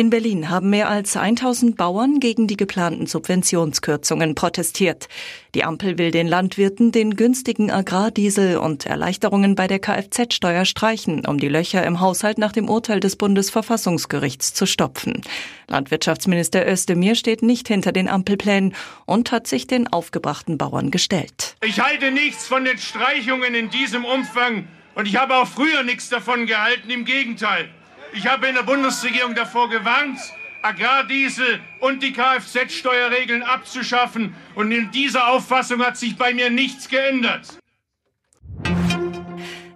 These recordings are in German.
In Berlin haben mehr als 1000 Bauern gegen die geplanten Subventionskürzungen protestiert. Die Ampel will den Landwirten den günstigen Agrardiesel und Erleichterungen bei der Kfz-Steuer streichen, um die Löcher im Haushalt nach dem Urteil des Bundesverfassungsgerichts zu stopfen. Landwirtschaftsminister Özdemir steht nicht hinter den Ampelplänen und hat sich den aufgebrachten Bauern gestellt. Ich halte nichts von den Streichungen in diesem Umfang und ich habe auch früher nichts davon gehalten, im Gegenteil. Ich habe in der Bundesregierung davor gewarnt, Agrardiesel und die Kfz-Steuerregeln abzuschaffen. Und in dieser Auffassung hat sich bei mir nichts geändert.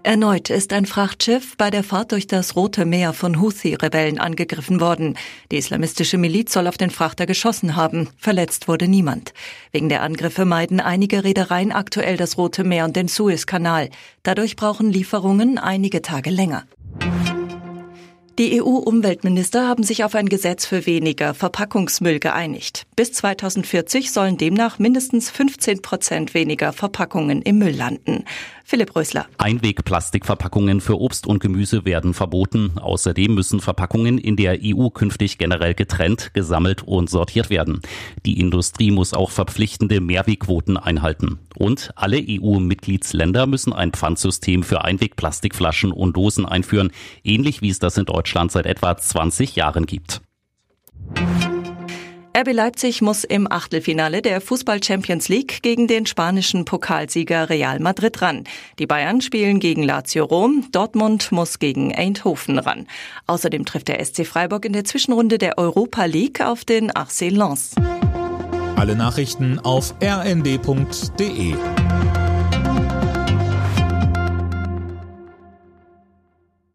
Erneut ist ein Frachtschiff bei der Fahrt durch das Rote Meer von Houthi-Rebellen angegriffen worden. Die islamistische Miliz soll auf den Frachter geschossen haben. Verletzt wurde niemand. Wegen der Angriffe meiden einige Reedereien aktuell das Rote Meer und den Suezkanal. Dadurch brauchen Lieferungen einige Tage länger. Die EU-Umweltminister haben sich auf ein Gesetz für weniger Verpackungsmüll geeinigt. Bis 2040 sollen demnach mindestens 15 Prozent weniger Verpackungen im Müll landen. Philipp Rösler. Einwegplastikverpackungen für Obst und Gemüse werden verboten. Außerdem müssen Verpackungen in der EU künftig generell getrennt, gesammelt und sortiert werden. Die Industrie muss auch verpflichtende Mehrwegquoten einhalten. Und alle EU-Mitgliedsländer müssen ein Pfandsystem für Einwegplastikflaschen und Dosen einführen, ähnlich wie es das in Deutschland seit etwa 20 Jahren gibt. RB Leipzig muss im Achtelfinale der Fußball Champions League gegen den spanischen Pokalsieger Real Madrid ran. Die Bayern spielen gegen Lazio Rom, Dortmund muss gegen Eindhoven ran. Außerdem trifft der SC Freiburg in der Zwischenrunde der Europa League auf den RC Lens. Alle Nachrichten auf rnd.de